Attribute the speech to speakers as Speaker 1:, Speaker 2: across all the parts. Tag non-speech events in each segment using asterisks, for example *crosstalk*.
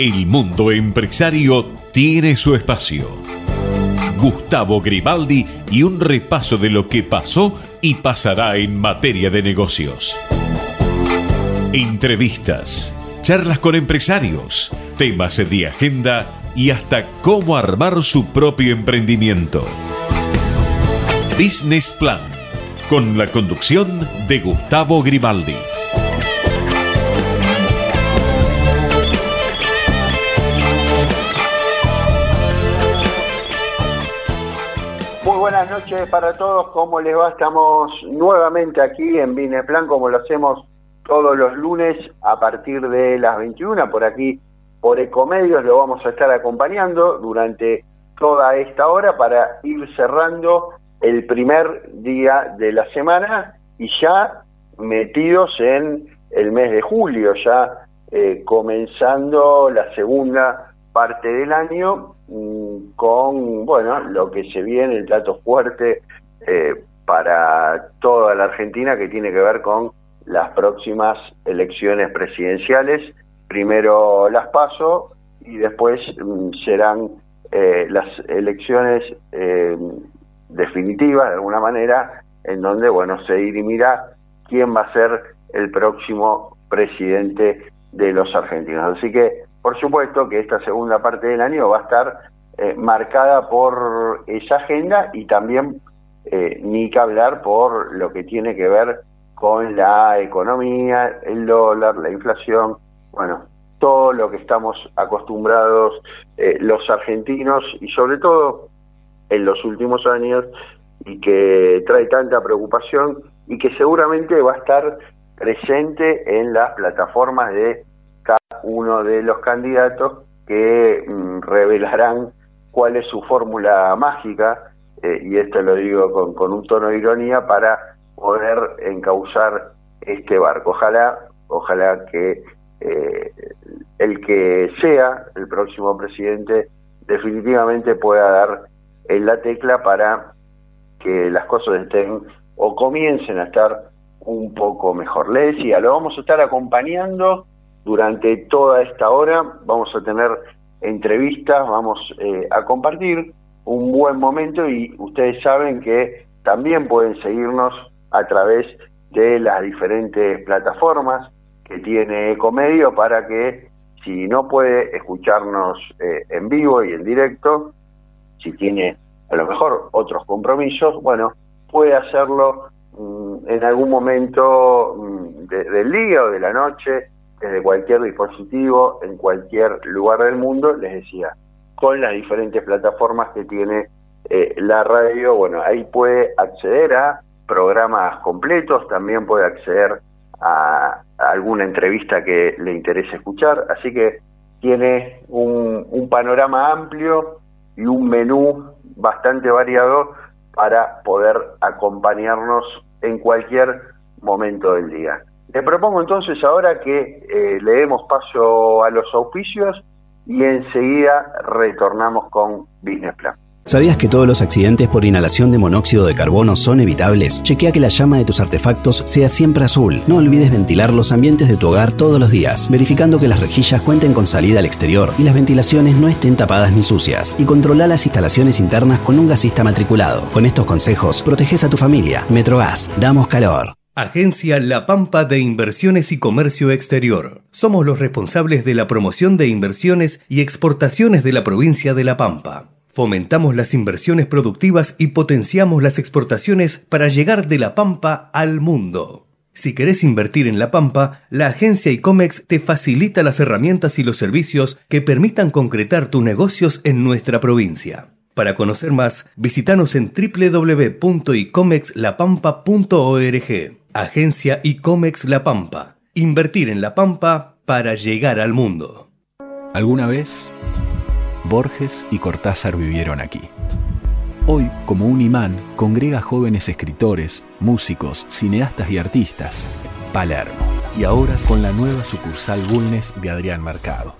Speaker 1: El mundo empresario tiene su espacio. Gustavo Grimaldi y un repaso de lo que pasó y pasará en materia de negocios. Entrevistas, charlas con empresarios, temas de agenda y hasta cómo armar su propio emprendimiento. Business Plan, con la conducción de Gustavo Grimaldi.
Speaker 2: Noches para todos, ¿cómo les va? Estamos nuevamente aquí en Business como lo hacemos todos los lunes a partir de las 21, por aquí por Ecomedios, lo vamos a estar acompañando durante toda esta hora para ir cerrando el primer día de la semana y ya metidos en el mes de julio, ya eh, comenzando la segunda parte del año con, bueno, lo que se viene, el dato fuerte eh, para toda la Argentina que tiene que ver con las próximas elecciones presidenciales. Primero las paso y después mm, serán eh, las elecciones definitiva, de alguna manera, en donde, bueno, se dirimira quién va a ser el próximo presidente de los argentinos. Así que, por supuesto, que esta segunda parte del año va a estar eh, marcada por esa agenda y también, eh, ni que hablar, por lo que tiene que ver con la economía, el dólar, la inflación, bueno, todo lo que estamos acostumbrados eh, los argentinos y sobre todo en los últimos años y que trae tanta preocupación y que seguramente va a estar presente en las plataformas de uno de los candidatos que mm, revelarán cuál es su fórmula mágica, eh, y esto lo digo con, con, un tono de ironía, para poder encauzar este barco. Ojalá, ojalá que eh, el que sea el próximo presidente definitivamente pueda dar en la tecla para que las cosas estén o comiencen a estar un poco mejor. Le decía, lo vamos a estar acompañando durante toda esta hora, vamos a tener entrevistas, vamos eh, a compartir un buen momento y ustedes saben que también pueden seguirnos a través de las diferentes plataformas que tiene Ecomedio para que si no puede escucharnos eh, en vivo y en directo, si tiene a lo mejor otros compromisos, bueno, puede hacerlo mm, en algún momento mm, del día o de la noche, desde cualquier dispositivo, en cualquier lugar del mundo, les decía, con las diferentes plataformas que tiene eh, la radio, bueno, ahí puede acceder a programas completos, también puede acceder a, alguna entrevista que le interese escuchar, así que tiene un panorama amplio y un menú bastante variado para poder acompañarnos en cualquier momento del día. Le propongo entonces ahora que eh, le demos paso a los auspicios y enseguida retornamos con Business Plan.
Speaker 3: ¿Sabías que todos los accidentes por inhalación de monóxido de carbono son evitables? Chequea que la llama de tus artefactos sea siempre azul. No olvides ventilar los ambientes de tu hogar todos los días, verificando que las rejillas cuenten con salida al exterior y las ventilaciones no estén tapadas ni sucias. Y controla las instalaciones internas con un gasista matriculado. Con estos consejos, proteges a tu familia. Metrogas, damos calor.
Speaker 4: Agencia La Pampa de Inversiones y Comercio Exterior. Somos los responsables de la promoción de inversiones y exportaciones de la provincia de La Pampa. Fomentamos las inversiones productivas y potenciamos las exportaciones para llegar de La Pampa al mundo. Si querés invertir en La Pampa, la agencia ICOMEX te facilita las herramientas y los servicios que permitan concretar tus negocios en nuestra provincia. Para conocer más, visitanos en www.icomexlapampa.org. Agencia ICOMEX La Pampa. Invertir en La Pampa para llegar al mundo.
Speaker 5: ¿Alguna vez? Borges y Cortázar vivieron aquí. Hoy, como un imán, congrega jóvenes escritores, músicos, cineastas y artistas. Palermo. Y ahora con la nueva sucursal Bulnes de Adrián Mercado.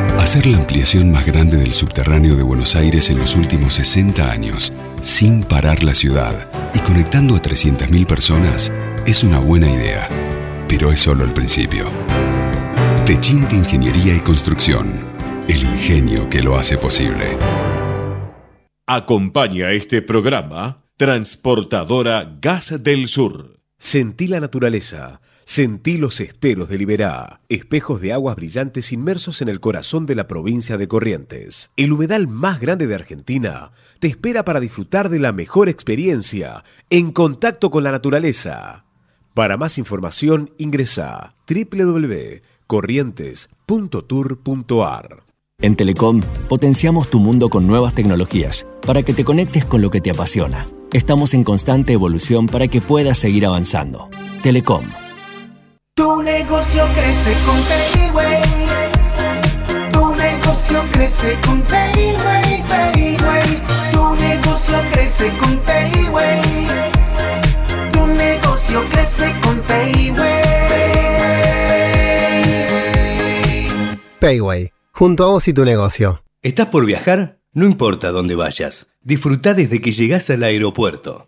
Speaker 6: Hacer la ampliación más grande del subterráneo de Buenos Aires en los últimos 60 años, sin parar la ciudad y conectando a 300.000 personas, es una buena idea. Pero es solo el principio. Techint Ingeniería y Construcción. El ingenio que lo hace posible.
Speaker 1: Acompaña este programa Transportadora Gas del Sur.
Speaker 7: Sentí la naturaleza. Sentí los esteros de Liberá, espejos de aguas brillantes inmersos en el corazón de la provincia de Corrientes. El humedal más grande de Argentina te espera para disfrutar de la mejor experiencia en contacto con la naturaleza. Para más información ingresa www.corrientes.tour.ar.
Speaker 8: En Telecom potenciamos tu mundo con nuevas tecnologías para que te conectes con lo que te apasiona. Estamos en constante evolución para que puedas seguir avanzando. Telecom
Speaker 9: tu negocio crece con Payway. Tu negocio crece con Payway, Payway. Tu negocio crece con Payway. Tu negocio crece con Payway.
Speaker 10: Payway, junto a vos y tu negocio.
Speaker 4: ¿Estás por viajar? No importa dónde vayas. Disfruta desde que llegas al aeropuerto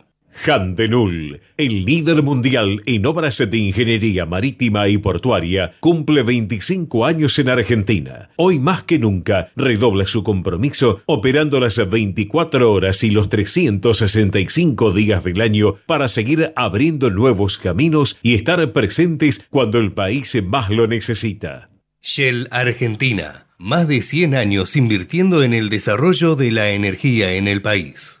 Speaker 1: Handenul, el líder mundial en obras de ingeniería marítima y portuaria, cumple 25 años en Argentina. Hoy más que nunca redobla su compromiso operando las 24 horas y los 365 días del año para seguir abriendo nuevos caminos y estar presentes cuando el país más lo necesita.
Speaker 4: Shell Argentina, más de 100 años invirtiendo en el desarrollo de la energía en el país.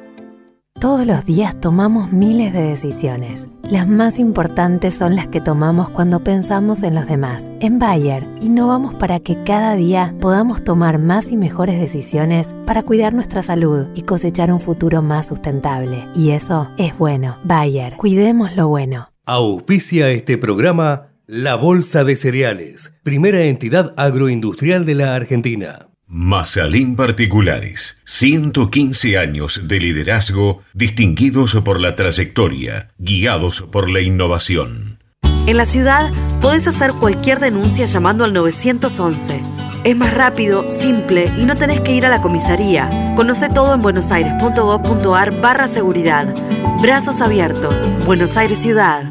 Speaker 11: Todos los días tomamos miles de decisiones. Las más importantes son las que tomamos cuando pensamos en los demás. En Bayer, innovamos para que cada día podamos tomar más y mejores decisiones para cuidar nuestra salud y cosechar un futuro más sustentable. Y eso es bueno. Bayer, cuidemos lo bueno.
Speaker 4: Auspicia este programa La Bolsa de Cereales, primera entidad agroindustrial de la Argentina.
Speaker 1: Mazalín Particulares, 115 años de liderazgo distinguidos por la trayectoria, guiados por la innovación.
Speaker 12: En la ciudad podés hacer cualquier denuncia llamando al 911. Es más rápido, simple y no tenés que ir a la comisaría. Conoce todo en buenosaires.gov.ar barra seguridad. Brazos abiertos. Buenos Aires Ciudad.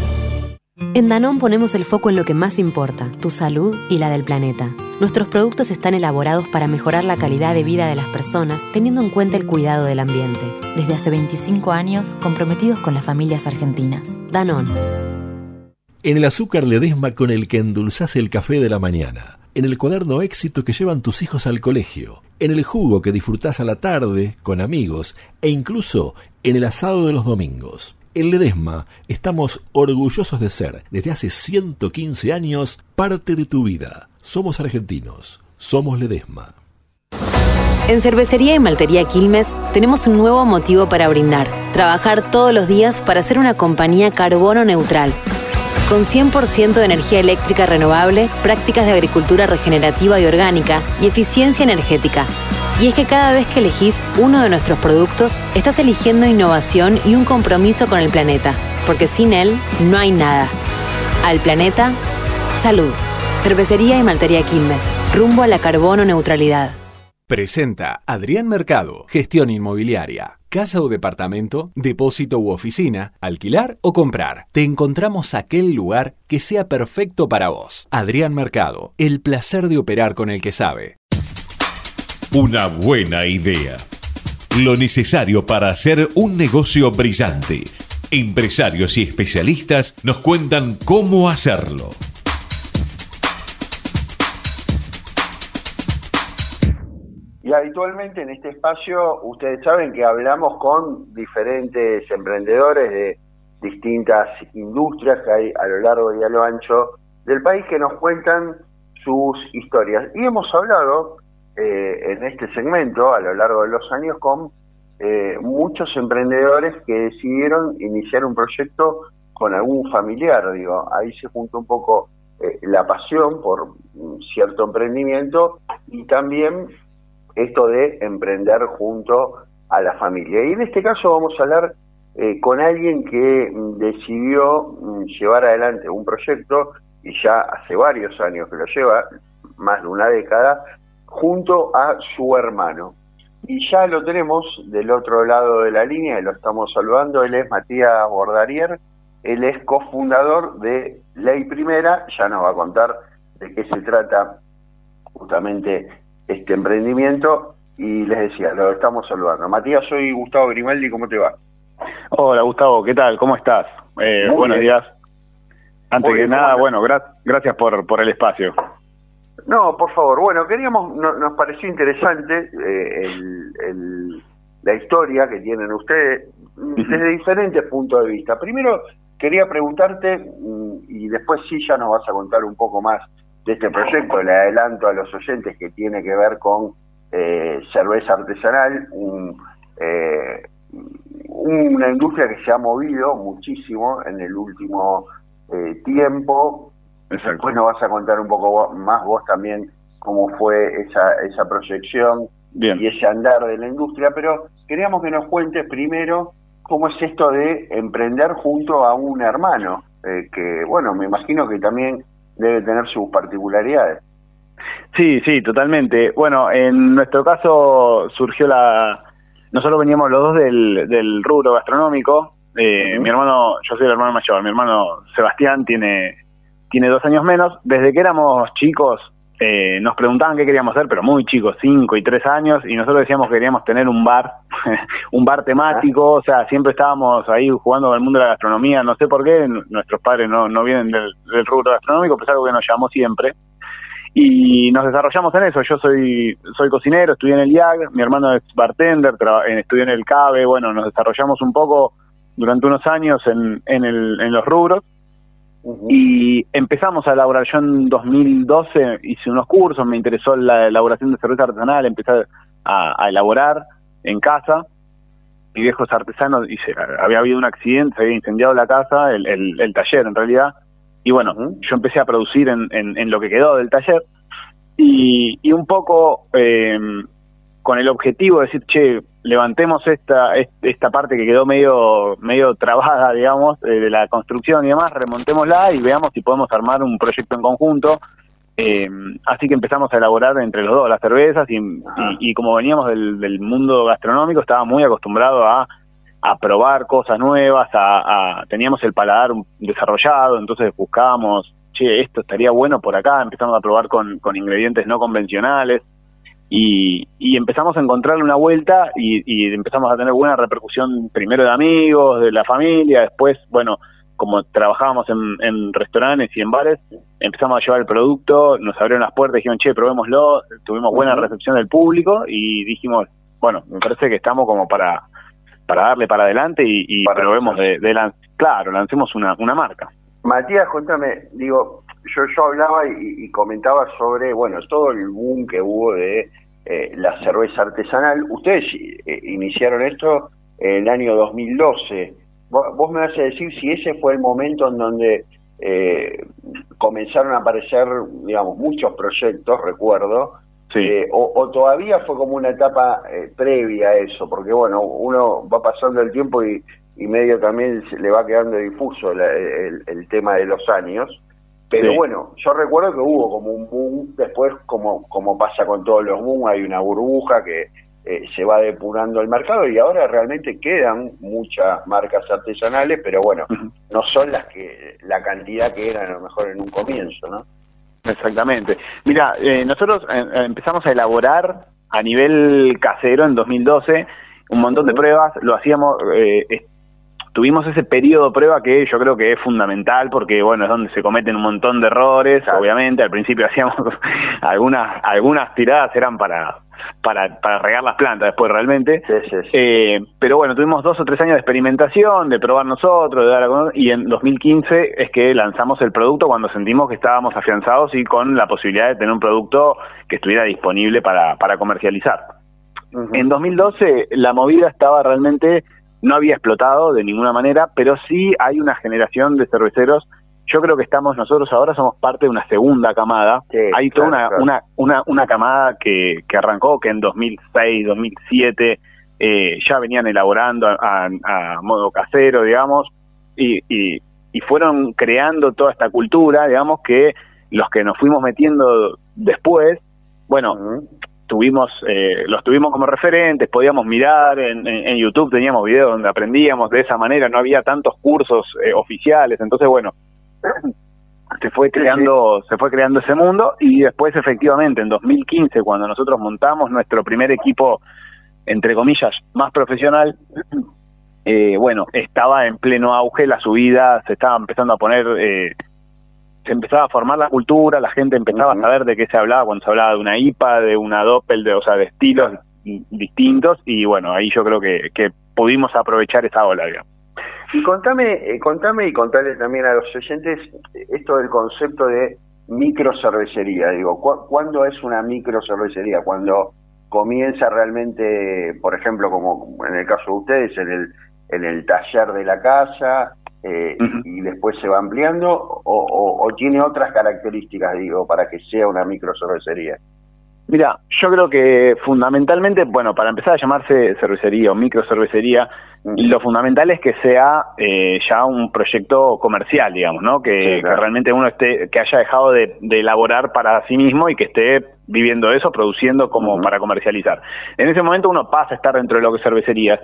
Speaker 13: En Danón ponemos el foco en lo que más importa, tu salud y la del planeta. Nuestros productos están elaborados para mejorar la calidad de vida de las personas teniendo en cuenta el cuidado del ambiente. Desde hace 25 años, comprometidos con las familias argentinas. Danón.
Speaker 14: En el azúcar Ledesma con el que endulzás el café de la mañana. En el cuaderno éxito que llevan tus hijos al colegio. En el jugo que disfrutás a la tarde, con amigos. E incluso en el asado de los domingos. En Ledesma estamos orgullosos de ser, desde hace 115 años, parte de tu vida. Somos argentinos, somos Ledesma.
Speaker 13: En Cervecería y Maltería Quilmes tenemos un nuevo motivo para brindar. Trabajar todos los días para ser una compañía carbono neutral. Con 100% de energía eléctrica renovable, prácticas de agricultura regenerativa y orgánica y eficiencia energética. Y es que cada vez que elegís uno de nuestros productos, estás eligiendo innovación y un compromiso con el planeta. porque sin él no hay nada. Al planeta, salud. Cervecería y Maltería Quilmes, rumbo a la carbono neutralidad.
Speaker 5: Presenta Adrián Mercado, gestión inmobiliaria. Casa o departamento, depósito u oficina, alquilar o comprar. Te encontramos aquel lugar que sea perfecto para vos. Adrián Mercado, el placer de operar con el que sabe.
Speaker 1: Una buena idea. Lo necesario para hacer un negocio brillante. Empresarios y especialistas nos cuentan cómo hacerlo.
Speaker 2: Y habitualmente en este espacio ustedes saben que hablamos con diferentes emprendedores de distintas industrias que hay a lo largo y a lo ancho del país que nos cuentan sus historias. Y hemos hablado eh, en este segmento a lo largo de los años con eh, muchos emprendedores que decidieron iniciar un proyecto con algún familiar, digo, ahí se junta un poco eh, la pasión por cierto emprendimiento y también esto de emprender junto a la familia. Y en este caso vamos a hablar eh, con alguien que decidió mm, llevar adelante un proyecto y ya hace varios años que lo lleva, más de una década, junto a su hermano. Y ya lo tenemos del otro lado de la línea y lo estamos saludando. Él es Matías Bordarier, él es cofundador de Ley Primera, ya nos va a contar de qué se trata justamente este emprendimiento y les decía, lo estamos saludando. Matías, soy Gustavo Grimaldi, ¿cómo te va?
Speaker 15: Hola Gustavo, ¿qué tal? ¿Cómo estás? Eh, buenos días. Antes que nada, bueno, gracias por, por el espacio.
Speaker 2: No, por favor. Bueno, queríamos, nos pareció interesante eh, la historia que tienen ustedes desde diferentes puntos de vista. Primero, quería preguntarte, mm, y después sí ya nos vas a contar un poco más de este proyecto, le adelanto a los oyentes que tiene que ver con eh, cerveza artesanal, eh, una industria que se ha movido muchísimo en el último tiempo, Después nos vas a contar un poco más vos también cómo fue esa, esa proyección y ese andar de la industria, pero queríamos que nos cuentes primero cómo es esto de emprender junto a un hermano, eh, que bueno, me imagino que también debe tener sus particularidades.
Speaker 15: Sí, sí, totalmente. Bueno, en nuestro caso surgió la... Nosotros veníamos los dos del, del rubro gastronómico. Eh, Mi hermano, yo soy el hermano mayor, mi hermano Sebastián tiene tiene dos años menos. Desde que éramos chicos eh, nos preguntaban qué queríamos hacer, pero muy chicos, cinco y tres años, y nosotros decíamos que queríamos tener un bar, *laughs* un bar temático, o sea, siempre estábamos ahí jugando con el mundo de la gastronomía, no sé por qué, nuestros padres no, no vienen del, rubro gastronómico, pero es algo que nos llamó siempre. Y nos desarrollamos en eso, yo soy soy cocinero, estudié en el IAG, mi hermano es bartender, estudió en el CABE, bueno, nos desarrollamos un poco durante unos años en, en, el, en los rubros y empezamos a elaborar. Yo en 2012 hice unos cursos, me interesó la elaboración de cerveza artesanal, empecé a, elaborar en casa. Mi viejos artesanos, y había habido un accidente, se había incendiado la casa, el, el, taller en realidad. Y bueno, yo empecé a producir en, en, lo que quedó del taller. Y, y un poco eh, con el objetivo de decir, che, levantemos esta esta parte que quedó medio medio trabada, *laughs* digamos, eh, de la construcción y demás, remontémosla y veamos si podemos armar un proyecto en conjunto. Eh, así que empezamos a elaborar entre los dos las cervezas y, como veníamos del, mundo gastronómico, estaba muy acostumbrado a, probar cosas nuevas, a, teníamos el paladar desarrollado, entonces buscábamos, che, esto estaría bueno por acá, empezamos a probar con, con ingredientes no convencionales. Y, empezamos a encontrarle una vuelta y, empezamos a tener buena repercusión primero de amigos, de la familia, después, bueno, como trabajábamos en, restaurantes y en bares, empezamos a llevar el producto, nos abrieron las puertas, dijeron, che, probémoslo, tuvimos buena recepción del público y dijimos, bueno, me parece que estamos como para para darle para adelante y, y probemos de, de claro, lancemos una, una marca.
Speaker 2: Matías, cuéntame, digo, yo, yo hablaba y, comentaba sobre, bueno, todo el boom que hubo de eh, la cerveza artesanal. Ustedes eh, iniciaron esto en el año 2012. Vos, me vas a decir si ese fue el momento en donde eh, comenzaron a aparecer, digamos, muchos proyectos, recuerdo, o, todavía fue como una etapa previa a eso, porque bueno, uno va pasando el tiempo y, y medio también se le va quedando difuso la- el, el tema de los años. Pero
Speaker 15: Sí.
Speaker 2: bueno, yo recuerdo que hubo como un boom, después como, como pasa con todos los boom, hay una burbuja que eh, se va depurando el mercado y ahora realmente quedan muchas marcas artesanales, pero bueno, no son las que la cantidad que eran a lo mejor en un comienzo, ¿no?
Speaker 15: Exactamente. Mira, eh, nosotros eh, eh, empezamos a elaborar a nivel casero en 2012 un montón de pruebas, lo hacíamos, eh, tuvimos ese periodo de prueba que yo creo que es fundamental porque, bueno, es donde se cometen un montón de errores, obviamente, al principio *laughs* hacíamos algunas, algunas tiradas eran para, para, para regar las plantas después realmente, Eh, pero bueno, tuvimos dos o tres años de experimentación, de probar nosotros, de dar a conocer, y en 2015 es que lanzamos el producto cuando sentimos que estábamos afianzados y con la posibilidad de tener un producto que estuviera disponible para, para comercializar. En 2012 la movida estaba realmente, no había explotado de ninguna manera, pero sí hay una generación de cerveceros. Yo creo que estamos nosotros ahora somos parte de una segunda camada. hay toda una,
Speaker 2: claro.
Speaker 15: una, una, una camada que, que arrancó que en 2006, 2007 eh, ya venían elaborando a, a- a modo casero, digamos, y, y, y fueron creando toda esta cultura, digamos, que los que nos fuimos metiendo después, bueno, tuvimos eh, los tuvimos como referentes, podíamos mirar en, en- en YouTube, teníamos videos donde aprendíamos de esa manera, no había tantos cursos eh, oficiales, entonces bueno, se fue creando se fue creando ese mundo y después efectivamente en 2015 cuando nosotros montamos nuestro primer equipo entre comillas más profesional eh, bueno estaba en pleno auge la subida se estaba empezando a poner eh, se empezaba a formar la cultura la gente empezaba a saber de qué se hablaba cuando se hablaba de una IPA de una Doppel de o sea de estilos distintos y bueno ahí yo creo que, pudimos aprovechar esa ola digamos.
Speaker 2: Y contame, eh, contame y contale también a los oyentes esto del concepto de microcervecería. Digo, ¿cu- ¿cuándo es una microcervecería? Cuando comienza realmente, por ejemplo, como en el caso de ustedes, en el, en el taller de la casa eh, y, y después se va ampliando, o, o- o tiene otras características, digo, para que sea una microcervecería.
Speaker 15: Mira, yo creo que fundamentalmente, bueno, para empezar a llamarse cervecería o microcervecería, lo fundamental es que sea eh, ya un proyecto comercial, digamos, ¿no? Que, que realmente uno esté, que haya dejado de, de elaborar para sí mismo y que esté viviendo eso, produciendo como para comercializar. En ese momento uno pasa a estar dentro de lo que es cervecerías.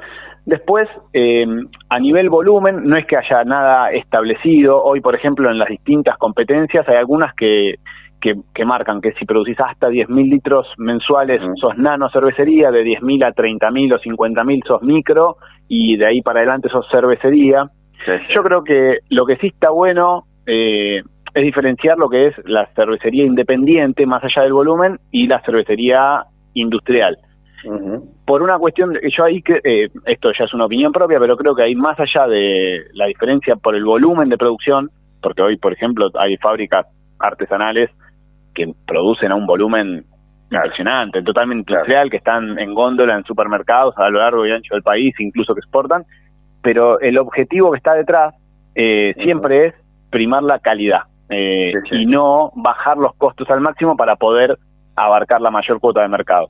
Speaker 15: Después, eh, a nivel volumen, no es que haya nada establecido. Hoy, por ejemplo, en las distintas competencias hay algunas que, que, que marcan que si producís hasta 10.000 litros mensuales sos nano cervecería, de 10.000 a 30.000 o 50.000 sos micro y de ahí para adelante sos cervecería. Yo creo que lo que sí está bueno eh, es diferenciar lo que es la cervecería independiente más allá del volumen y la cervecería industrial. Por una cuestión, de, yo ahí, que eh, esto ya es una opinión propia, pero creo que hay más allá de la diferencia por el volumen de producción, porque hoy, por ejemplo, hay fábricas artesanales que producen a un volumen impresionante, totalmente industrial, que están en góndola en supermercados a lo largo y ancho del país, incluso que exportan, pero el objetivo que está detrás eh, siempre es primar la calidad eh, y no bajar los costos al máximo para poder abarcar la mayor cuota de mercado.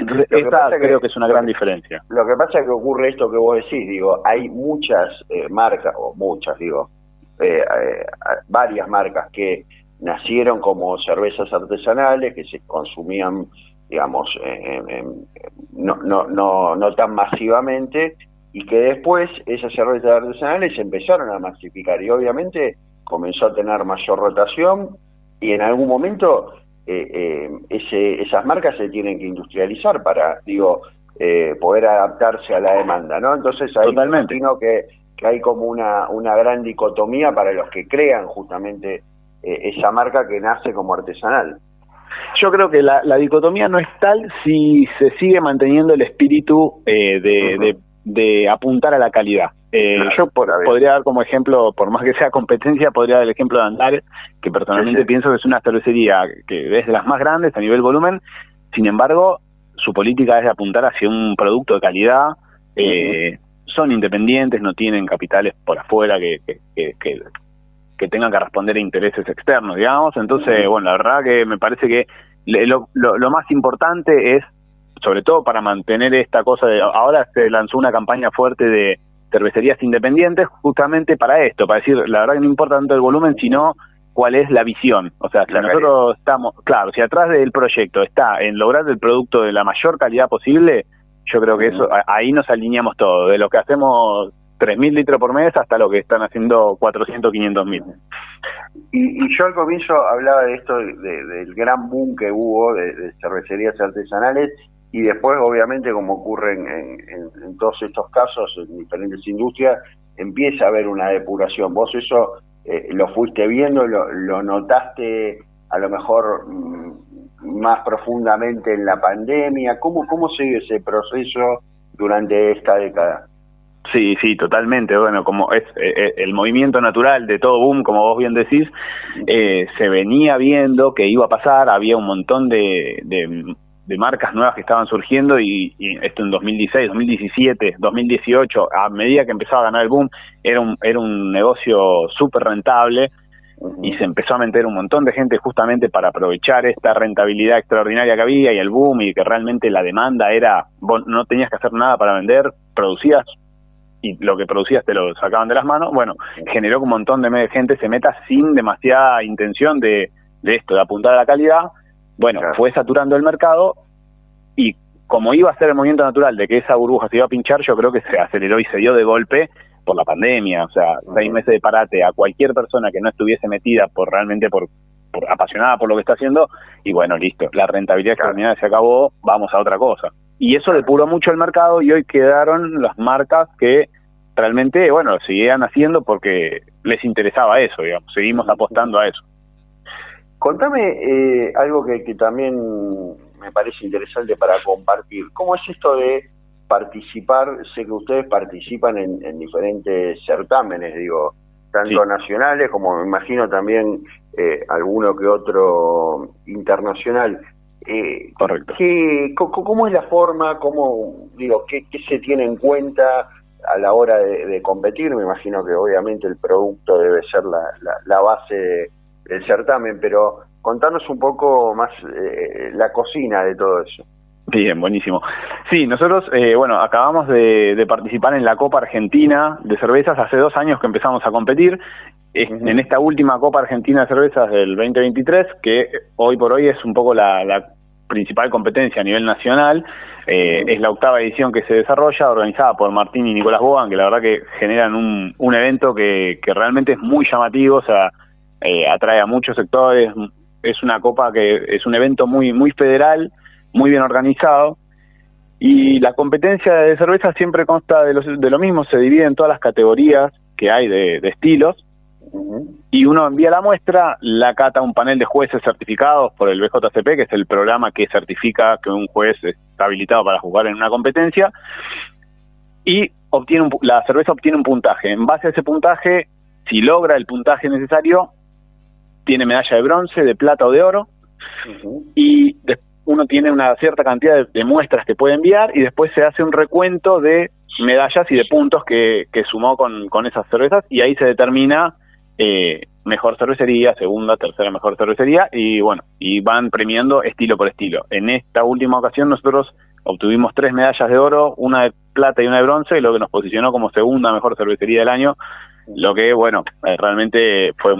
Speaker 15: Entonces,
Speaker 2: que
Speaker 15: esa
Speaker 2: que-
Speaker 15: creo que es una gran diferencia.
Speaker 2: Lo que pasa es que ocurre esto que vos decís, digo, hay muchas eh, marcas, o muchas, digo, eh, eh, varias marcas que nacieron como cervezas artesanales, que se consumían, digamos, en- en- no, no, no, no tan masivamente, y que después esas cervezas artesanales empezaron a masificar, y obviamente comenzó a tener mayor rotación, y en algún momento eh, eh, ese, esas marcas se tienen que industrializar para, digo, eh, poder adaptarse a la demanda, ¿no? Entonces ahí me imagino que, que hay como una, una gran dicotomía para los que crean justamente eh, esa marca que nace como artesanal.
Speaker 15: Yo creo que la, la dicotomía no es tal si se sigue manteniendo el espíritu eh, de, de- de apuntar a la calidad. Eh, yo por- podría dar como ejemplo, por más que sea competencia, podría dar el ejemplo de Andares, que personalmente pienso que es una cervecería que es de las más grandes a nivel volumen, sin embargo, su política es de apuntar hacia un producto de calidad, eh, son independientes, no tienen capitales por afuera que, que, que- que- que tengan que responder a intereses externos, digamos. Entonces, bueno, la verdad que me parece que lo, lo, lo más importante es, sobre todo para mantener esta cosa de... Ahora se lanzó una campaña fuerte de, cervecerías independientes justamente para esto, para decir, la verdad que no importa tanto el volumen, sino cuál es la visión. O sea, si nosotros estamos, claro, si atrás del proyecto está en lograr el producto de la mayor calidad posible, yo creo que eso ahí nos alineamos todo, de lo que hacemos 3.000 litros por mes hasta lo que están haciendo 400, 500 mil.
Speaker 2: Y, y, yo al comienzo hablaba de esto, del gran boom que hubo de, cervecerías artesanales y después, obviamente, como ocurre en, todos estos casos, en diferentes industrias, empieza a haber una depuración. Vos eso eh, lo fuiste viendo, lo, lo, notaste a lo mejor mm, más profundamente en la pandemia. ¿Cómo, ¿Cómo sigue ese proceso durante esta década?
Speaker 15: Sí, sí, totalmente. Bueno, como es eh, eh, el movimiento natural de todo boom, como vos bien decís, eh, se venía viendo que iba a pasar, había un montón de, de, marcas nuevas que estaban surgiendo y, esto en 2016, 2017, 2018, a medida que empezaba a ganar el boom, era un, era un negocio súper rentable y se empezó a meter un montón de gente justamente para aprovechar esta rentabilidad extraordinaria que había y el boom y que realmente la demanda era, vos no tenías que hacer nada para vender, producías y lo que producías te lo sacaban de las manos, bueno, generó que un montón de gente se meta sin demasiada intención de, de esto, de apuntar a la calidad. Bueno, fue saturando el mercado y como iba a ser el movimiento natural de que esa burbuja se iba a pinchar, yo creo que se aceleró y se dio de golpe por la pandemia, o sea, seis meses de parate a cualquier persona que no estuviese metida por realmente por, por apasionada por lo que está haciendo, y bueno, listo, la rentabilidad extraordinaria se acabó, vamos a otra cosa y eso depuró mucho el mercado y hoy quedaron las marcas que realmente, bueno, seguían haciendo porque les interesaba eso, digamos, seguimos apostando a eso.
Speaker 2: Contame eh, algo que, también me parece interesante para compartir. ¿Cómo es esto de participar? Sé que ustedes participan en, diferentes certámenes, digo, tanto nacionales como me imagino también eh, alguno que otro internacional. Eh,
Speaker 15: Correcto.
Speaker 2: ¿qué, ¿Cómo es la forma? ¿Cómo, digo, qué, se tiene en cuenta a la hora de, competir? Me imagino que obviamente el producto debe ser la, base del certamen, pero contanos un poco más eh, la cocina de todo eso.
Speaker 15: Bien, buenísimo. Sí, nosotros, eh, bueno, acabamos de, participar en la Copa Argentina de Cervezas. Hace dos años que empezamos a competir. En esta última Copa Argentina de Cervezas del 2023, que hoy por hoy es un poco la, principal competencia a nivel nacional, eh, es la octava edición que se desarrolla, organizada por Martín y Nicolás Bogan, que la verdad que generan un, un evento que, que realmente es muy llamativo, o sea, eh, atrae a muchos sectores, es una copa que es un evento muy, muy federal, muy bien organizado. Y la competencia de cerveza siempre consta de, de lo mismo, se divide en todas las categorías que hay de, estilos. Y uno envía la muestra, la cata un panel de jueces certificados por el BJCP, que es el programa que certifica que un juez está habilitado para jugar en una competencia, y obtiene la cerveza obtiene un puntaje. En base a ese puntaje, si logra el puntaje necesario, tiene medalla de bronce, de plata o de oro, y después uno tiene una cierta cantidad de, muestras que puede enviar y después se hace un recuento de medallas y de puntos que, sumó con, esas cervezas y ahí se determina eh, mejor cervecería, segunda, tercera mejor cervecería y bueno, y van premiando estilo por estilo. En esta última ocasión nosotros obtuvimos tres medallas de oro, una de plata y una de bronce, lo que nos posicionó como segunda mejor cervecería del año, lo que bueno, eh, realmente fue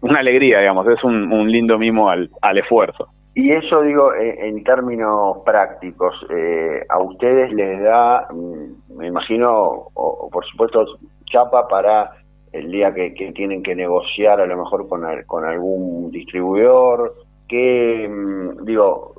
Speaker 15: una alegría, digamos, es un, un lindo mimo al esfuerzo.
Speaker 2: Y eso digo en, términos prácticos, eh, a ustedes les da, mm, me imagino, o, por supuesto, chapa para el día que, tienen que negociar a lo mejor con, con algún distribuidor, ¿qué, mm, digo,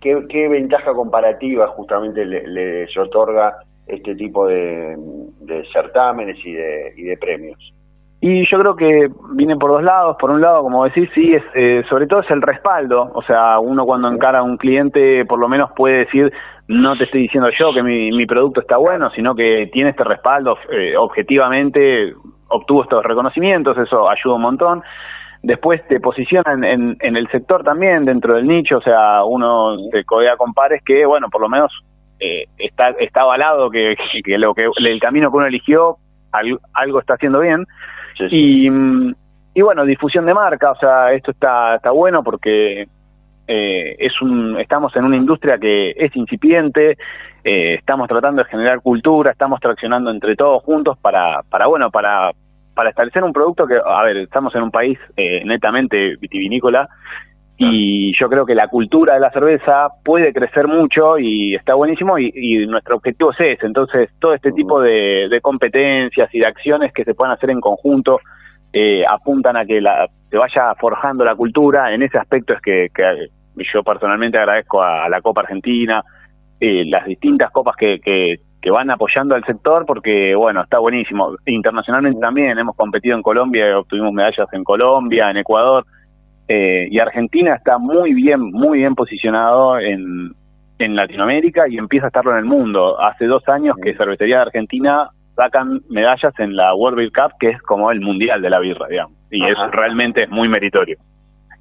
Speaker 2: qué, ventaja comparativa justamente les otorga este tipo de, de certámenes y de, y de premios?
Speaker 15: Y yo creo que viene por dos lados. Por un lado, como decís, sí, es, eh, sobre todo es el respaldo. O sea, uno cuando encara a un cliente, por lo menos puede decir, no te estoy diciendo yo que mi, producto está bueno, sino que tiene este respaldo eh, objetivamente, obtuvo estos reconocimientos, eso ayuda un montón. Después te posiciona en, en, el sector también, dentro del nicho, o sea, uno se codea con pares que, bueno, por lo menos eh, está, está avalado que, que, lo que el camino que uno eligió algo está haciendo bien. Y, y bueno, difusión de marca, o sea, esto está, está bueno porque eh, es un, estamos en una industria que es incipiente, eh, estamos tratando de generar cultura, estamos traccionando entre todos juntos para, para bueno, para, para establecer un producto que, a ver, estamos en un país eh, netamente vitivinícola y yo creo que la cultura de la cerveza puede crecer mucho y está buenísimo y, nuestro objetivo es ese. Entonces, todo este tipo de, competencias y de acciones que se puedan hacer en conjunto eh, apuntan a que la, se vaya forjando la cultura. En ese aspecto es que, yo personalmente agradezco a, la Copa Argentina, eh, las distintas copas que, que, van apoyando al sector porque, bueno, está buenísimo. Internacionalmente también hemos competido en Colombia, obtuvimos medallas en Colombia, en Ecuador eh, y Argentina está muy bien, muy bien posicionado en, en Latinoamérica y empieza a estarlo en el mundo. Hace dos años que Cervecería de Argentina sacan medallas en la World Beer Cup, que es como el mundial de la birra, digamos. Y es realmente es muy meritorio.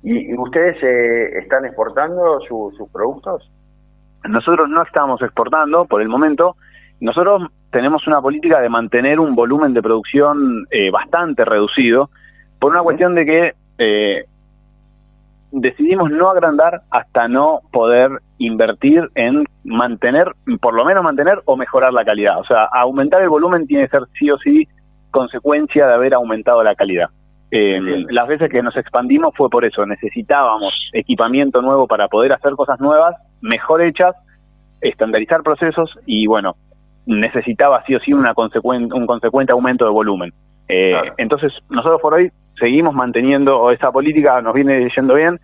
Speaker 2: ¿Y, ustedes eh, están exportando sus productos?
Speaker 15: Nosotros no estamos exportando por el momento. Nosotros tenemos una política de mantener un volumen de producción eh, bastante reducido por una cuestión de que eh, decidimos no agrandar hasta no poder invertir en mantener, por lo menos mantener o mejorar la calidad. O sea, aumentar el volumen tiene que ser sí o sí consecuencia de haber aumentado la calidad. Eh, las veces que nos expandimos fue por eso, necesitábamos equipamiento nuevo para poder hacer cosas nuevas, mejor hechas, estandarizar procesos y bueno, necesitaba sí o sí una un consecuente aumento de volumen. Eh, entonces, nosotros por hoy seguimos manteniendo esa política, nos viene yendo bien.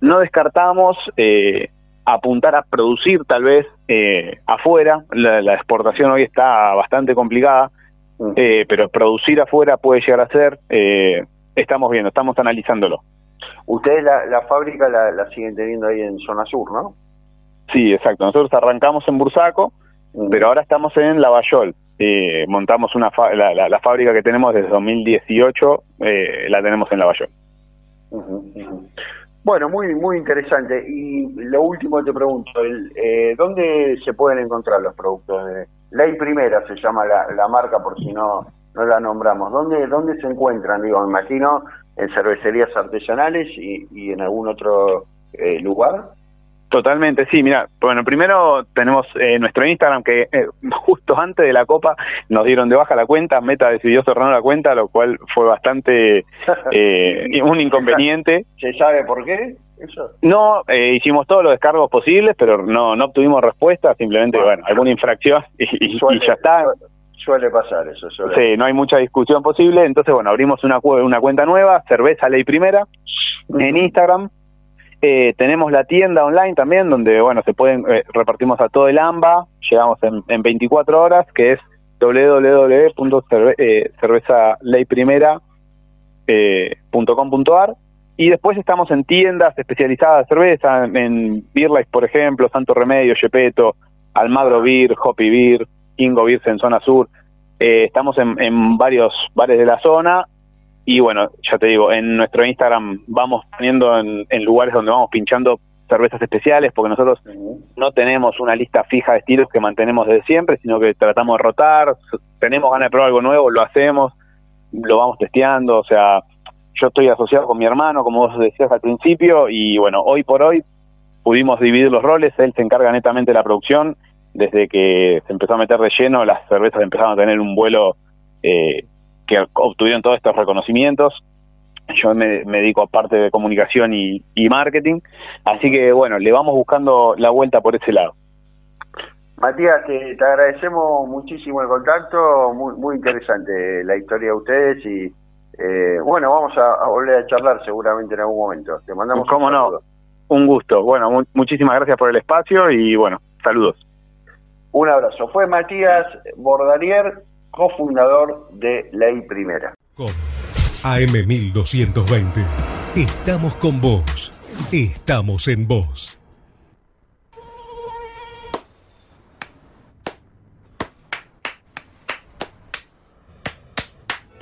Speaker 15: No descartamos eh, apuntar a producir tal vez eh, afuera. La, exportación hoy está bastante complicada, mm. pero producir afuera puede llegar a ser. estamos viendo, estamos analizándolo.
Speaker 2: Ustedes la, fábrica la, siguen teniendo ahí en zona sur, ¿no?
Speaker 15: Sí, exacto. Nosotros arrancamos en Bursaco, mm. pero ahora estamos en Lavallol. Eh, montamos una la, fábrica que tenemos desde 2018, eh, la tenemos en Lavallol.
Speaker 2: Bueno, muy muy interesante. Y lo último te pregunto, el, eh, ¿dónde se pueden encontrar los productos? De Ley Primera se llama la, marca, por si no no la nombramos. ¿Dónde dónde se encuentran? Digo, me imagino en cervecerías artesanales y, y en algún otro eh, lugar.
Speaker 15: Totalmente, sí, mira, bueno, primero tenemos eh, nuestro Instagram que eh, justo antes de la Copa nos dieron de baja la cuenta, Meta decidió cerrar la cuenta, lo cual fue bastante *laughs* eh, un inconveniente.
Speaker 2: ¿Se sabe por qué? Eso?
Speaker 15: No, hicimos todos los descargos posibles, pero no no obtuvimos respuesta, simplemente, bueno, alguna infracción y, ya está.
Speaker 2: Suele pasar eso.
Speaker 15: Sí, no hay mucha discusión posible, entonces, bueno, abrimos una, una cuenta nueva, Cerveza Ley Primera, en Instagram, eh, tenemos la tienda online también, donde bueno se pueden eh, repartimos a todo el AMBA, llegamos en, en 24 horas, que es www.cervezaleyprimera.com.ar y después estamos en tiendas especializadas de cerveza, en Beer Life, por ejemplo, Santo Remedio, Yepeto, Almagro Beer, Hoppy Beer, Ingo Beer en zona sur. Eh, estamos en, en varios bares de la zona y bueno, ya te digo, en nuestro Instagram vamos poniendo en, lugares donde vamos pinchando cervezas especiales, porque nosotros no tenemos una lista fija de estilos que mantenemos desde siempre, sino que tratamos de rotar, tenemos ganas de probar algo nuevo, lo hacemos, lo vamos testeando, o sea, yo estoy asociado con mi hermano, como vos decías al principio, y bueno, hoy por hoy pudimos dividir los roles, él se encarga netamente de la producción, desde que se empezó a meter de lleno, las cervezas empezaron a tener un vuelo eh, que obtuvieron todos estos reconocimientos. Yo me, dedico a parte de comunicación y, marketing, así que bueno, le vamos buscando la vuelta por ese lado.
Speaker 2: Matías, te, agradecemos muchísimo el contacto, muy, muy interesante la historia de ustedes y eh, bueno, vamos a, volver a charlar seguramente en algún momento. Te mandamos
Speaker 15: ¿Cómo no? Un gusto. Bueno, muchísimas gracias por el espacio y bueno, saludos.
Speaker 2: Un abrazo. Fue Matías Bordanier, cofundador de Ley Primera.
Speaker 16: AM1220. Estamos con vos. Estamos en vos.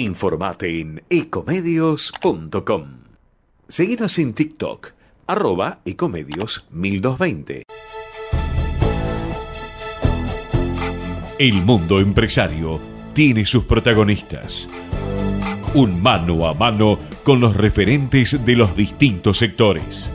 Speaker 1: Informate en ecomedios.com. Seguinos en TikTok, arroba ecomedios 1220. El mundo empresario tiene sus protagonistas. Un mano a mano con los referentes de los distintos sectores.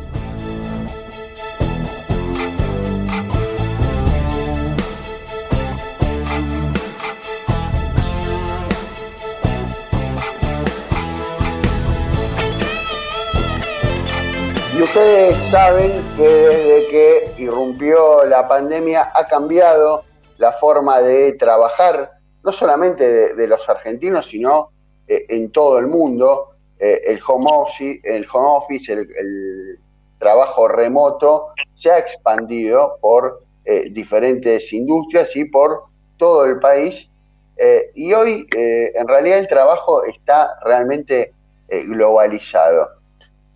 Speaker 2: Saben que desde que irrumpió la pandemia ha cambiado la forma de trabajar, no solamente de, los argentinos, sino eh, en todo el mundo. Eh, el home office, el, trabajo remoto se ha expandido por eh, diferentes industrias y por todo el país. y hoy, en realidad, el trabajo está realmente globalizado.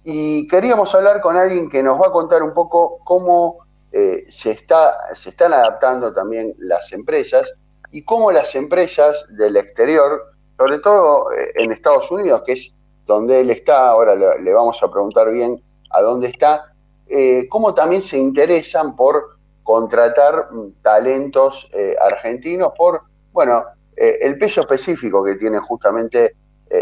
Speaker 2: Y queríamos hablar con alguien que nos va a contar un poco cómo eh, se, está, se están adaptando también las empresas y cómo las empresas del exterior, sobre todo eh, en Estados Unidos, que es donde él está, ahora le, vamos a preguntar bien a dónde está, eh, cómo también se interesan por contratar mm, talentos eh, argentinos por, bueno, el peso específico que tienen justamente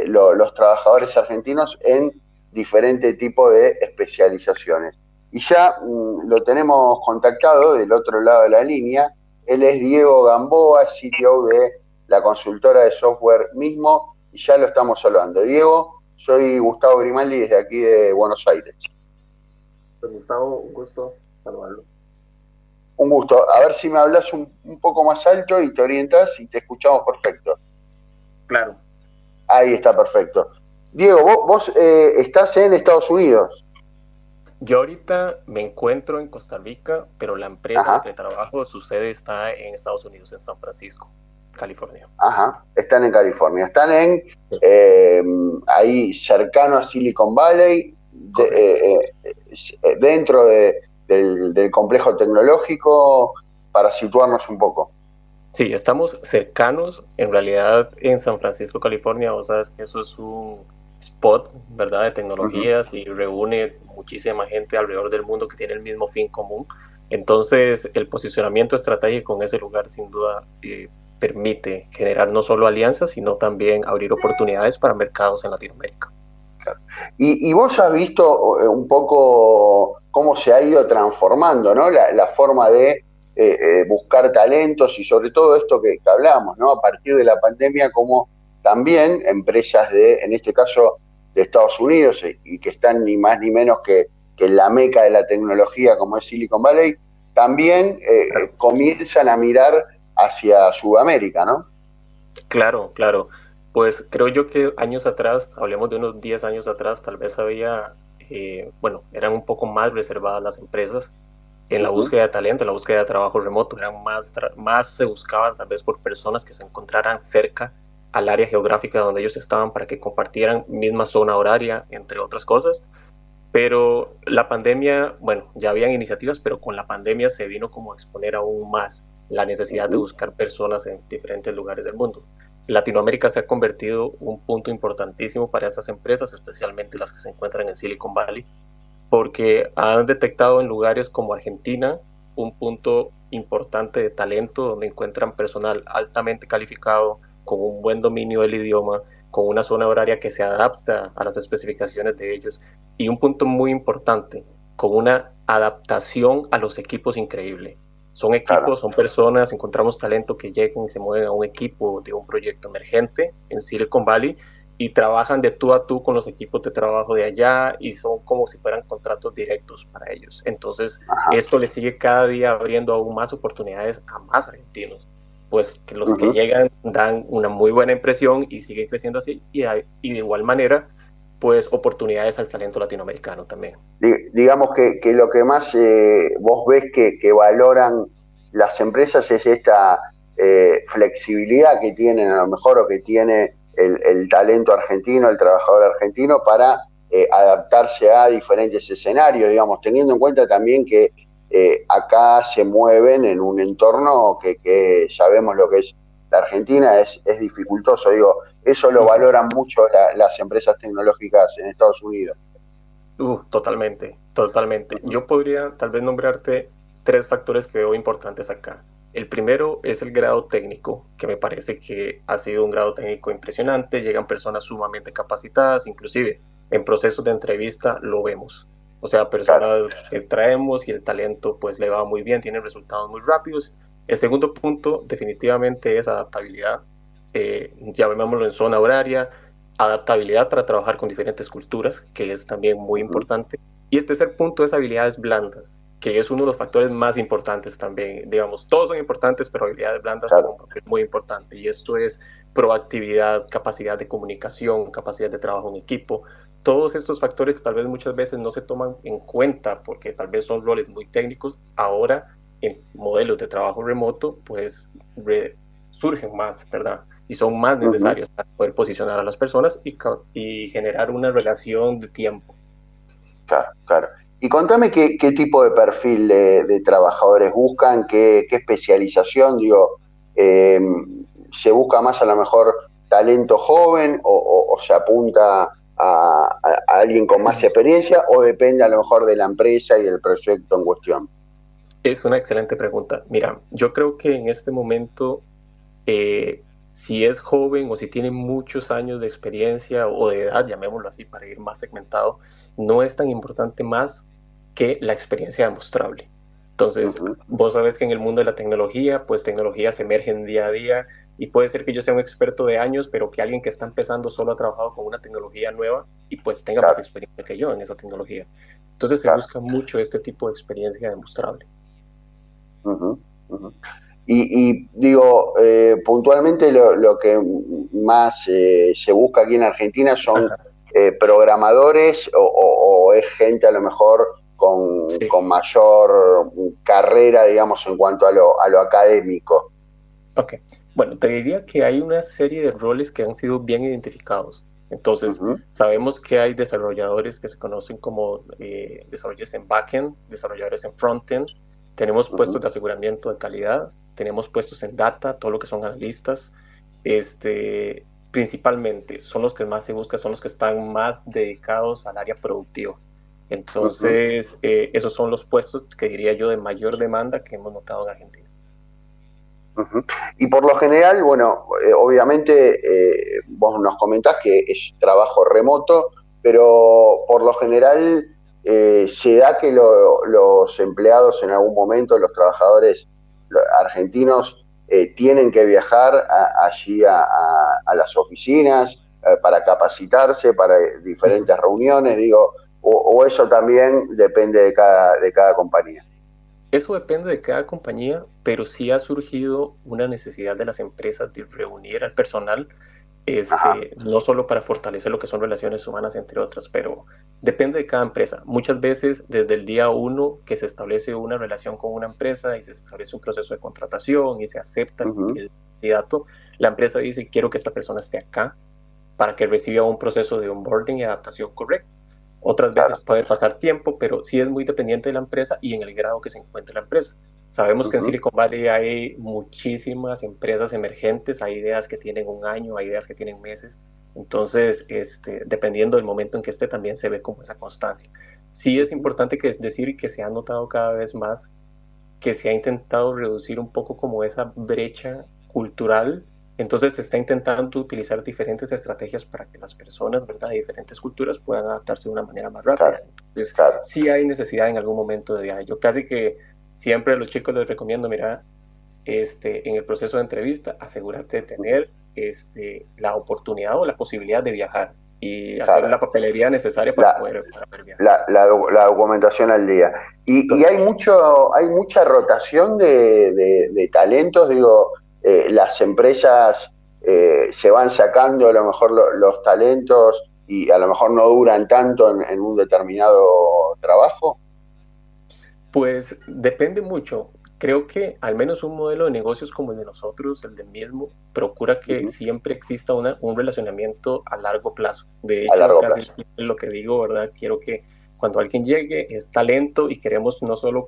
Speaker 2: lo, los trabajadores argentinos en diferentes tipos de especializaciones. Y ya mmm, lo tenemos contactado del otro lado de la línea. Él es Diego Gamboa, CTO de la consultora de software mismo, y ya lo estamos saludando. Diego, soy Gustavo Grimaldi desde aquí de Buenos Aires.
Speaker 17: Pues Gustavo, un gusto saludarlos.
Speaker 2: Un gusto. A ver si me hablas un, un poco más alto y te orientas y te escuchamos perfecto.
Speaker 17: Claro.
Speaker 2: Ahí está perfecto. Diego, vos, vos eh, estás en Estados Unidos.
Speaker 17: Yo ahorita me encuentro en Costa Rica, pero la empresa en la que trabajo, su sede está en Estados Unidos, en San Francisco, California.
Speaker 2: Ajá, están en California. Están en eh, ahí cercano a Silicon Valley, de, eh, eh, dentro de, del, del complejo tecnológico, para situarnos un poco.
Speaker 17: Sí, estamos cercanos, en realidad en San Francisco, California, vos sabes que eso es un spot, ¿verdad?, de tecnologías uh -huh. y reúne muchísima gente alrededor del mundo que tiene el mismo fin común. Entonces, el posicionamiento estratégico en ese lugar sin duda eh, permite generar no solo alianzas, sino también abrir oportunidades para mercados en Latinoamérica.
Speaker 2: Y, y vos has visto eh, un poco cómo se ha ido transformando, ¿no?, la, la forma de eh, eh, buscar talentos y sobre todo esto que, que hablamos, ¿no? A partir de la pandemia, como también empresas de, en este caso, de Estados Unidos y que están ni más ni menos que, que en la meca de la tecnología como es Silicon Valley, también eh, comienzan a mirar hacia Sudamérica, ¿no?
Speaker 17: Claro, claro. Pues creo yo que años atrás, hablemos de unos 10 años atrás, tal vez había, eh, bueno, eran un poco más reservadas las empresas en la búsqueda de talento, en la búsqueda de trabajo remoto, eran más, más se buscaban tal vez por personas que se encontraran cerca al área geográfica donde ellos estaban para que compartieran misma zona horaria, entre otras cosas. Pero la pandemia, bueno, ya habían iniciativas, pero con la pandemia se vino como a exponer aún más la necesidad de buscar personas en diferentes lugares del mundo. Latinoamérica se ha convertido un punto importantísimo para estas empresas, especialmente las que se encuentran en Silicon Valley, porque han detectado en lugares como Argentina un punto importante de talento donde encuentran personal altamente calificado, con un buen dominio del idioma, con una zona horaria que se adapta a las especificaciones de ellos y un punto muy importante, con una adaptación a los equipos increíble. Son equipos, claro. son personas, encontramos talento que llegan y se mueven a un equipo de un proyecto emergente en Silicon Valley y trabajan de tú a tú con los equipos de trabajo de allá y son como si fueran contratos directos para ellos. Entonces, Ajá. esto le sigue cada día abriendo aún más oportunidades a más argentinos pues que los uh -huh. que llegan dan una muy buena impresión y siguen creciendo así y, hay, y, de igual manera pues oportunidades al talento latinoamericano también.
Speaker 2: digamos que, que, lo que más eh, vos ves que, que, valoran las empresas es esta eh, flexibilidad que tienen a lo mejor o que tiene el, el talento argentino, el trabajador argentino para eh, adaptarse a diferentes escenarios, digamos, teniendo en cuenta también que acá se mueven en un entorno que, que sabemos lo que es la Argentina es, es dificultoso. Digo, eso lo valoran mucho las empresas tecnológicas en Estados Unidos.
Speaker 17: Uh, totalmente, totalmente. Yo podría tal vez nombrarte tres factores que veo importantes acá. El primero es el grado técnico, que me parece que ha sido un grado técnico impresionante. Llegan personas sumamente capacitadas, inclusive en procesos de entrevista lo vemos. O sea, personas que traemos y el talento pues le va muy bien, tienen resultados muy rápidos el segundo punto definitivamente es adaptabilidad. Eh, llamémoslo en zona horaria, adaptabilidad para trabajar con diferentes culturas, que es también muy importante. Y el tercer punto es habilidades blandas, que es uno de los factores más importantes también. Digamos, todos son importantes, pero habilidades blandas son muy importante. Y esto es proactividad, capacidad de comunicación, capacidad de trabajo en equipo. Todos estos factores que tal vez muchas veces no se toman en cuenta porque tal vez son roles muy técnicos, ahora en modelos de trabajo remoto, pues surgen más, ¿verdad? Y son más necesarios para poder posicionar a las personas y, y, generar una relación de tiempo.
Speaker 2: Claro, claro. Y contame qué, qué tipo de perfil de, trabajadores buscan, qué, qué especialización, digo, eh, ¿se busca más a lo mejor talento joven o, se apunta a, alguien con más experiencia o depende a lo mejor de la empresa y del proyecto en cuestión?
Speaker 17: Es una excelente pregunta. Mira, yo creo que en este momento, eh, si es joven o si tiene muchos años de experiencia o de edad, llamémoslo así para ir más segmentado, no es tan importante más que la experiencia demostrable. Entonces, vos sabes que en el mundo de la tecnología, pues tecnologías emergen día a día y puede ser que yo sea un experto de años, pero que alguien que está empezando solo ha trabajado con una tecnología nueva y pues tenga más experiencia que yo en esa tecnología. Entonces se busca mucho este tipo de experiencia demostrable.
Speaker 2: Y, digo, eh, puntualmente lo, que más eh, se busca aquí en Argentina son eh, programadores o, es gente a lo mejor con, mayor carrera, digamos, en cuanto a lo, a lo académico.
Speaker 17: Ok, bueno, te diría que hay una serie de roles que han sido bien identificados. Entonces, sabemos que hay desarrolladores que se conocen como desarrolladores en backend, desarrolladores en frontend, tenemos puestos de aseguramiento de calidad, tenemos puestos en data, todo lo que son analistas, este, principalmente son los que más se busca, son los que están más dedicados al área productiva. Entonces, eh, esos son los puestos que diría yo de mayor demanda que hemos notado en Argentina.
Speaker 2: Y por lo general, bueno, eh, obviamente eh, vos nos comentás que es trabajo remoto, pero por lo general eh, se da que los empleados en algún momento, los trabajadores argentinos, eh, tienen que viajar allí a, las oficinas para capacitarse, para diferentes reuniones, digo, o, eso también depende de cada, de cada compañía.
Speaker 17: Eso depende de cada compañía, pero sí ha surgido una necesidad de las empresas de reunir al personal este, no solo para fortalecer lo que son relaciones humanas, entre otras, pero depende de cada empresa. Muchas veces, desde el día uno que se establece una relación con una empresa y se establece un proceso de contratación y se acepta el candidato, la empresa dice, quiero que esta persona esté acá para que reciba un proceso de onboarding y adaptación correcto. Otras veces puede pasar tiempo, pero sí es muy dependiente de la empresa y en el grado que se encuentre la empresa. Sabemos que en Silicon Valley hay muchísimas empresas emergentes, hay ideas que tienen un año, hay ideas que tienen meses. Entonces, este, dependiendo del momento en que esté, también se ve como esa constancia. Sí es importante que decir que se ha notado cada vez más que se ha intentado reducir un poco como esa brecha cultural. Entonces se está intentando utilizar diferentes estrategias para que las personas, ¿verdad?, de diferentes culturas puedan adaptarse de una manera más rápida. Entonces, sí hay necesidad en algún momento de viaje. Yo casi que siempre a los chicos les recomiendo, mira, este, en el proceso de entrevista, asegúrate de tener este, la oportunidad o la posibilidad de viajar y hacer la papelería necesaria para, poder,
Speaker 2: viajar. La, documentación al día. Y, hay mucho, hay mucha rotación de, talentos, digo, eh, las empresas eh, se van sacando a lo mejor los talentos y a lo mejor no duran tanto en, un determinado trabajo?
Speaker 17: Pues depende mucho. Creo que al menos un modelo de negocios como el de nosotros, el de mismo, procura que siempre exista una, un relacionamiento a largo plazo. De hecho, casi lo que digo, ¿verdad? Quiero que cuando alguien llegue es talento y queremos no solo,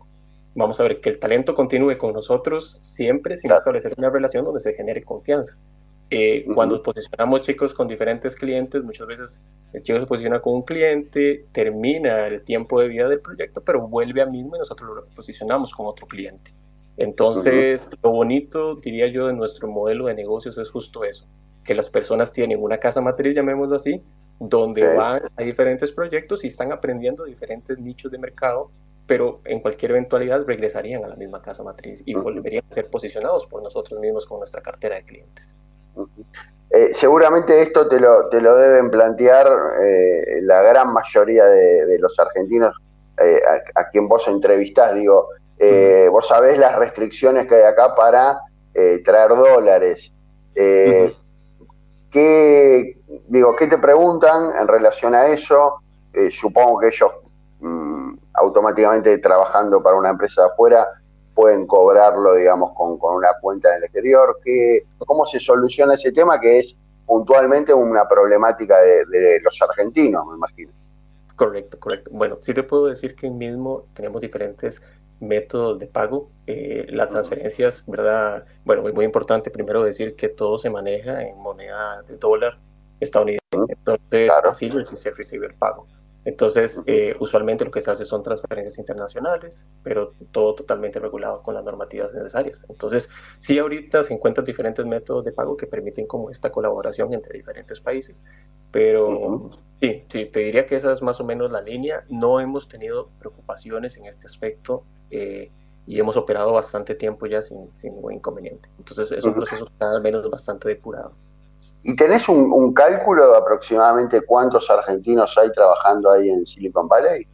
Speaker 17: vamos a ver, que el talento continúe con nosotros siempre, sino establecer una relación donde se genere confianza. Eh, cuando posicionamos chicos con diferentes clientes, muchas veces el chico se posiciona con un cliente, termina el tiempo de vida del proyecto, pero vuelve a mismo y nosotros lo posicionamos con otro cliente. Entonces, lo bonito, diría yo, de nuestro modelo de negocios es justo eso, que las personas tienen una casa matriz, llamémoslo así, donde van a diferentes proyectos y están aprendiendo diferentes nichos de mercado, pero en cualquier eventualidad regresarían a la misma casa matriz y volverían a ser posicionados por nosotros mismos con nuestra cartera de clientes.
Speaker 2: Eh, seguramente esto te lo, te lo deben plantear eh, la gran mayoría de, los argentinos eh, a, quien vos entrevistás. Digo, vos sabés las restricciones que hay acá para traer dólares. ¿qué, digo, ¿Qué te preguntan en relación a eso? supongo que ellos mm, automáticamente trabajando para una empresa de afuera pueden cobrarlo, digamos, con, una cuenta en el exterior. ¿Qué, ¿Cómo se soluciona ese tema que es puntualmente una problemática de, los argentinos, me imagino?
Speaker 17: Correcto, correcto. Bueno, sí te puedo decir que mismo tenemos diferentes métodos de pago. Eh, las transferencias, ¿verdad? Bueno, muy, muy importante primero decir que todo se maneja en moneda de dólar estadounidense. Entonces, así se recibe el pago. Entonces, eh, usualmente lo que se hace son transferencias internacionales, pero todo totalmente regulado con las normativas necesarias. Entonces, sí, ahorita se encuentran diferentes métodos de pago que permiten como esta colaboración entre diferentes países, pero sí, sí, te diría que esa es más o menos la línea. No hemos tenido preocupaciones en este aspecto eh, y hemos operado bastante tiempo ya sin, sin ningún inconveniente. Entonces, es un proceso al menos bastante depurado.
Speaker 2: ¿Y tenés un, cálculo de aproximadamente cuántos argentinos hay trabajando ahí en Silicon Valley?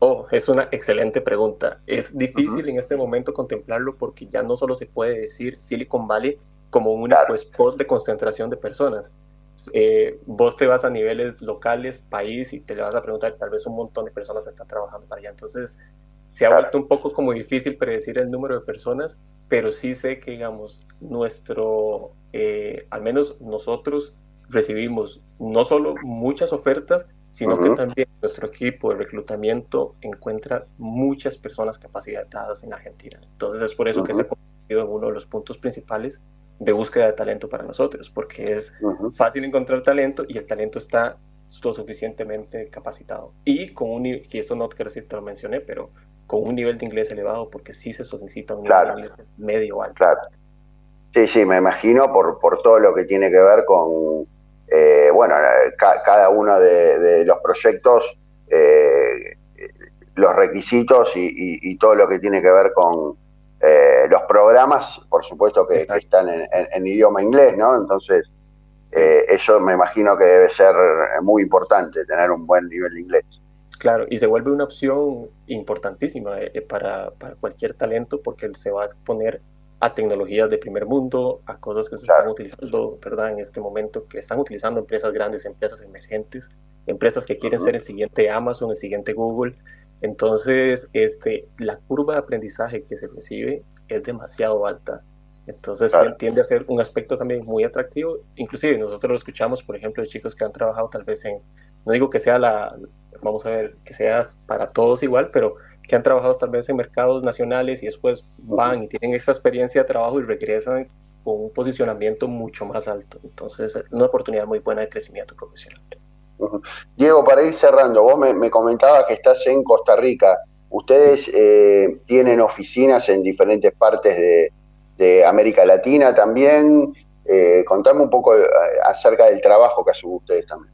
Speaker 17: Oh, es una excelente pregunta. Es difícil en este momento contemplarlo porque ya no solo se puede decir Silicon Valley como un único spot de concentración de personas. Eh, vos te vas a niveles locales, país, y te le vas a preguntar, tal vez un montón de personas están trabajando para allá. Entonces, se ha vuelto un poco como difícil predecir el número de personas, pero sí sé que, digamos, nuestro, eh, al menos nosotros recibimos no solo muchas ofertas, sino que también nuestro equipo de reclutamiento encuentra muchas personas capacitadas en Argentina. Entonces es por eso que se ha convertido en uno de los puntos principales de búsqueda de talento para nosotros, porque es fácil encontrar talento y el talento está lo suficientemente capacitado. Y con un, y esto no quiero decir, te lo mencioné, pero con un nivel de inglés elevado, porque sí se solicita un nivel de inglés medio alto.
Speaker 2: Claro. Sí, sí, me imagino por, por todo lo que tiene que ver con, eh, bueno, cada uno de, los proyectos, eh, los requisitos y, todo lo que tiene que ver con eh, los programas, por supuesto que, están en, idioma inglés, ¿no? Entonces, eso me imagino que debe ser muy importante, tener un buen nivel de inglés.
Speaker 17: Claro, y se vuelve una opción importantísima eh, eh, para, cualquier talento porque se va a exponer a tecnologías de primer mundo, a cosas que se están utilizando, ¿verdad? En este momento, que están utilizando empresas grandes, empresas emergentes, empresas que quieren ser el siguiente Amazon, el siguiente Google. Entonces, este, la curva de aprendizaje que se recibe es demasiado alta. Entonces, tiende a ser un aspecto también muy atractivo. Inclusive, nosotros lo escuchamos, por ejemplo, de chicos que han trabajado tal vez en, no digo que sea la, vamos a ver, que sea para todos igual, pero que han trabajado tal vez en mercados nacionales y después van y tienen esa experiencia de trabajo y regresan con un posicionamiento mucho más alto. Entonces, es una oportunidad muy buena de crecimiento profesional.
Speaker 2: Diego, para ir cerrando, vos me, me comentabas que estás en Costa Rica. ¿Ustedes eh, tienen oficinas en diferentes partes de, América Latina también? Eh, contame un poco eh, acerca del trabajo que hacen ustedes también.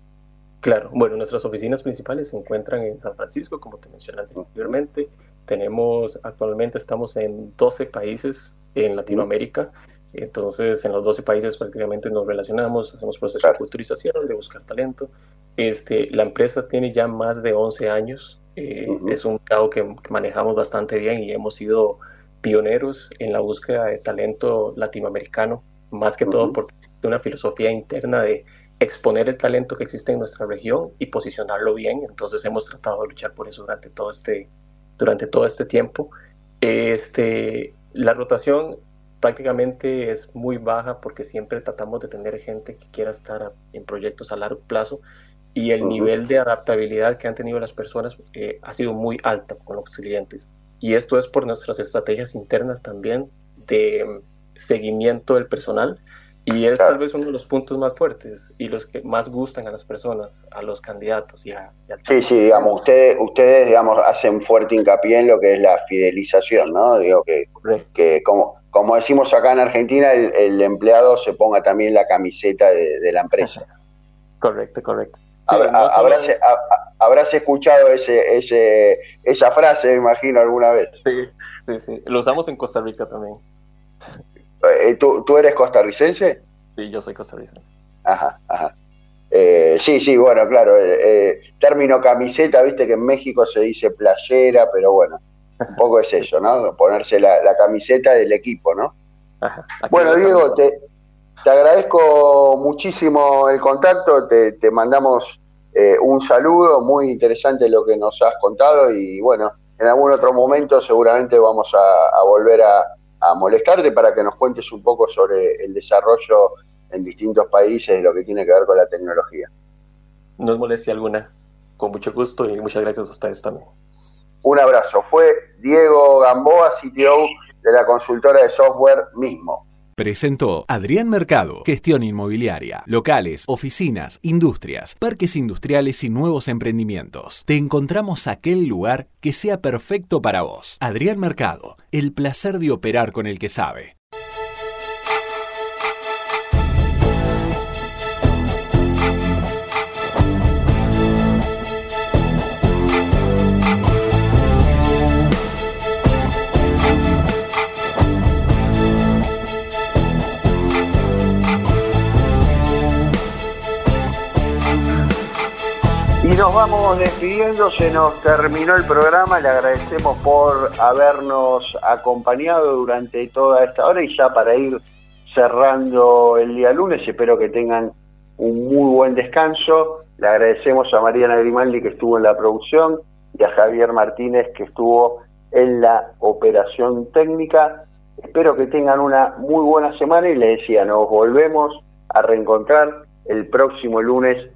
Speaker 17: Claro, bueno, nuestras oficinas principales se encuentran en San Francisco, como te mencioné anteriormente. Tenemos, actualmente estamos en 12 países en Latinoamérica. Entonces, en los 12 países prácticamente nos relacionamos, hacemos procesos de culturización, de buscar talento. Este, la empresa tiene ya más de 11 años. Eh, es un mercado que, manejamos bastante bien y hemos sido pioneros en la búsqueda de talento latinoamericano, más que todo porque existe una filosofía interna de exponer el talento que existe en nuestra región y posicionarlo bien. Entonces hemos tratado de luchar por eso durante todo este, durante todo este tiempo. Este, la rotación prácticamente es muy baja porque siempre tratamos de tener gente que quiera estar en proyectos a largo plazo y el nivel de adaptabilidad que han tenido las personas eh, ha sido muy alta con los clientes. Y esto es por nuestras estrategias internas también de mm, seguimiento del personal y es tal vez uno de los puntos más fuertes y los que más gustan a las personas, a los candidatos y a...
Speaker 2: sí, sí, digamos, ustedes, ustedes, digamos, hacen fuerte hincapié en lo que es la fidelización, ¿no? Digo que, que como, como decimos acá en Argentina, el, empleado se ponga también la camiseta de, la empresa. *laughs*
Speaker 17: Correcto, correcto.
Speaker 2: habrás, escuchado ese, ese, esa frase, me imagino, alguna vez.
Speaker 17: Sí, sí, sí. Lo usamos en Costa Rica también.
Speaker 2: Eh, ¿tú, ¿Tú eres costarricense?
Speaker 17: Sí, yo soy costarricense.
Speaker 2: Ajá, ajá. Eh, sí, sí, bueno, claro. Eh, término camiseta, viste que en México se dice playera, pero bueno, un poco es eso, ¿no? Ponerse la, camiseta del equipo, ¿no? bueno, Diego, te, te, agradezco muchísimo el contacto, te, te mandamos un saludo, muy interesante lo que nos has contado y bueno, en algún otro momento seguramente vamos a volver a, a molestarte para que nos cuentes un poco sobre el desarrollo en distintos países de lo que tiene que ver con la tecnología.
Speaker 17: No es molestia alguna, con mucho gusto y muchas gracias a ustedes también.
Speaker 2: Un abrazo. Fue Diego Gamboa, CTO de la consultora de software mismo.
Speaker 5: Presentó Adrián Mercado, gestión inmobiliaria, locales, oficinas, industrias, parques industriales y nuevos emprendimientos. Te encontramos aquel lugar que sea perfecto para vos. Adrián Mercado, el placer de operar con el que sabe.
Speaker 2: Y nos vamos despidiendo, se nos terminó el programa, le agradecemos por habernos acompañado durante toda esta hora y ya para ir cerrando el día lunes, espero que tengan un muy buen descanso. Le agradecemos a Mariana Grimaldi que estuvo en la producción y a Javier Martínez que estuvo en la operación técnica. Espero que tengan una muy buena semana y le decía, nos volvemos a reencontrar el próximo lunes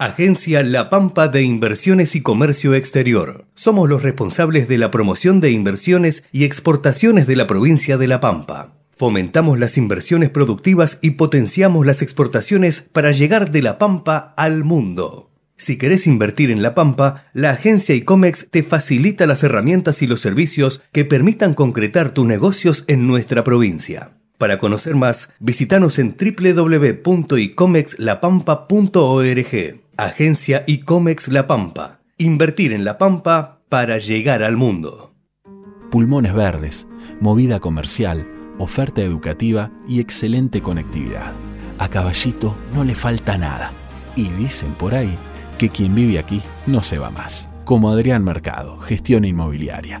Speaker 4: Agencia La Pampa de Inversiones y Comercio Exterior. Somos los responsables de la promoción de inversiones y exportaciones de la provincia de La Pampa. Fomentamos las inversiones productivas y potenciamos las exportaciones para llegar de La Pampa al mundo. Si querés invertir en La Pampa, la agencia ICOMEX te facilita las herramientas y los servicios que permitan concretar tus negocios en nuestra provincia. Para conocer más, visitanos en www.icomexlapampa.org. Agencia ICOMEX La Pampa. Invertir en La Pampa para llegar al mundo.
Speaker 5: Pulmones verdes, movida comercial, oferta educativa y excelente conectividad. A Caballito no le falta nada. Y dicen por ahí que quien vive aquí no se va más. Como Adrián Mercado, gestión inmobiliaria.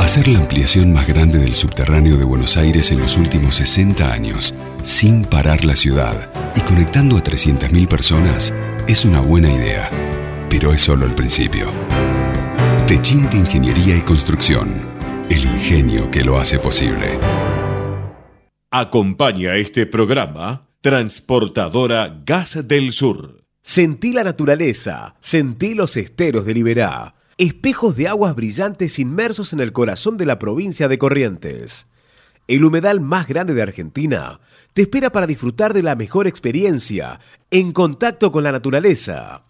Speaker 6: Hacer la ampliación más grande del subterráneo de Buenos Aires en los últimos 60 años, sin parar la ciudad y conectando a 300.000 personas, es una buena idea. Pero es solo el principio. Techinte Ingeniería y Construcción. El ingenio que lo hace posible.
Speaker 1: Acompaña este programa Transportadora Gas del Sur.
Speaker 7: Sentí la naturaleza, sentí los esteros de Liberá. Espejos de aguas brillantes inmersos en el corazón de la provincia de Corrientes. El humedal más grande de Argentina te espera para disfrutar de la mejor experiencia en contacto con la naturaleza.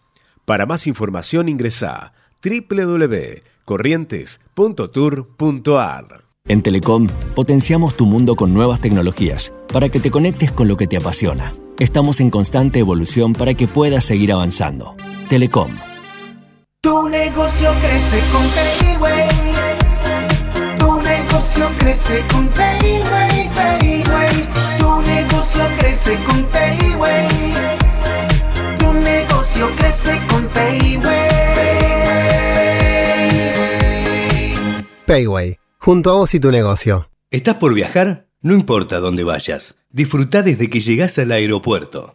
Speaker 7: Para más información ingresa www.corrientes.tour.ar.
Speaker 18: En Telecom potenciamos tu mundo con nuevas tecnologías para que te conectes con lo que te apasiona. Estamos en constante evolución para que puedas seguir avanzando. Telecom.
Speaker 19: Tu negocio crece con Payway. Tu negocio crece con Payway, Payway. Tu negocio crece con Payway. Tu negocio crece con Payway.
Speaker 20: Payway, junto a vos y tu negocio.
Speaker 4: ¿Estás por viajar? No importa dónde vayas. Disfruta desde que llegas al aeropuerto.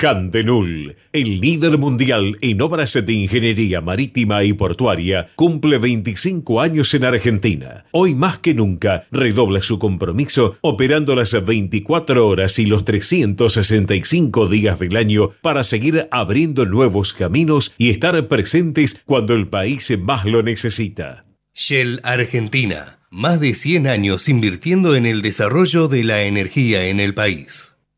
Speaker 1: Handenul, el líder mundial en obras de ingeniería marítima y portuaria, cumple 25 años en Argentina. Hoy más que nunca redobla su compromiso operando las 24 horas y los 365 días del año para seguir abriendo nuevos caminos y estar presentes cuando el país más lo necesita.
Speaker 4: Shell Argentina, más de 100 años invirtiendo en el desarrollo de la energía en el país.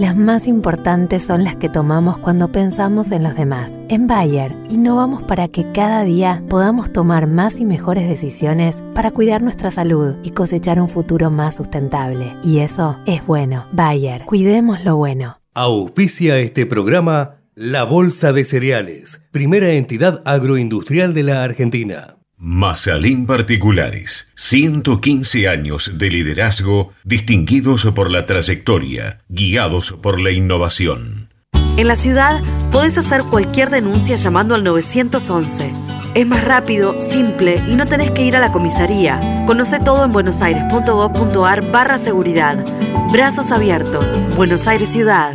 Speaker 11: Las más importantes son las que tomamos cuando pensamos en los demás. En Bayer, innovamos para que cada día podamos tomar más y mejores decisiones para cuidar nuestra salud y cosechar un futuro más sustentable. Y eso es bueno. Bayer, cuidemos lo bueno.
Speaker 4: Auspicia este programa La Bolsa de Cereales, primera entidad agroindustrial de la Argentina.
Speaker 1: Mazalín Particulares, 115 años de liderazgo distinguidos por la trayectoria, guiados por la innovación.
Speaker 12: En la ciudad podés hacer cualquier denuncia llamando al 911. Es más rápido, simple y no tenés que ir a la comisaría. Conoce todo en buenosaires.gov.ar barra seguridad. Brazos abiertos. Buenos Aires Ciudad.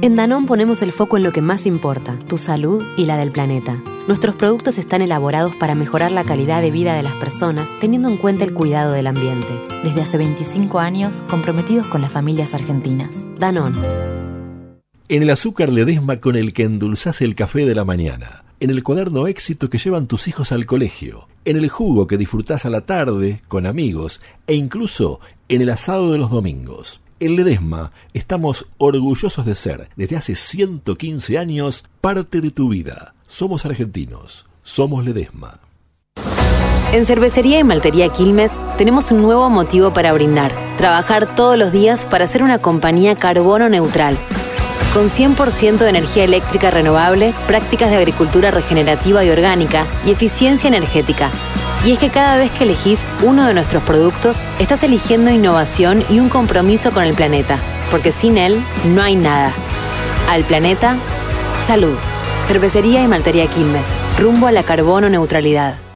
Speaker 13: En Danón ponemos el foco en lo que más importa, tu salud y la del planeta. Nuestros productos están elaborados para mejorar la calidad de vida de las personas teniendo en cuenta el cuidado del ambiente.
Speaker 21: Desde hace 25 años comprometidos con las familias argentinas.
Speaker 13: Danón.
Speaker 14: En el azúcar Ledesma con el que endulzás el café de la mañana. En el cuaderno éxito que llevan tus hijos al colegio. En el jugo que disfrutás a la tarde con amigos. E incluso en el asado de los domingos. En Ledesma estamos orgullosos de ser, desde hace 115 años, parte de tu vida. Somos argentinos. Somos Ledesma.
Speaker 13: En Cervecería y Maltería Quilmes tenemos un nuevo motivo para brindar. Trabajar todos los días para ser una compañía carbono neutral. Con 100% de energía eléctrica renovable, prácticas de agricultura regenerativa y orgánica y eficiencia energética. Y es que cada vez que elegís uno de nuestros productos, estás eligiendo innovación y un compromiso con el planeta. Porque sin él no hay nada. Al planeta, salud. Cervecería y Maltería Quilmes. Rumbo a la carbono neutralidad.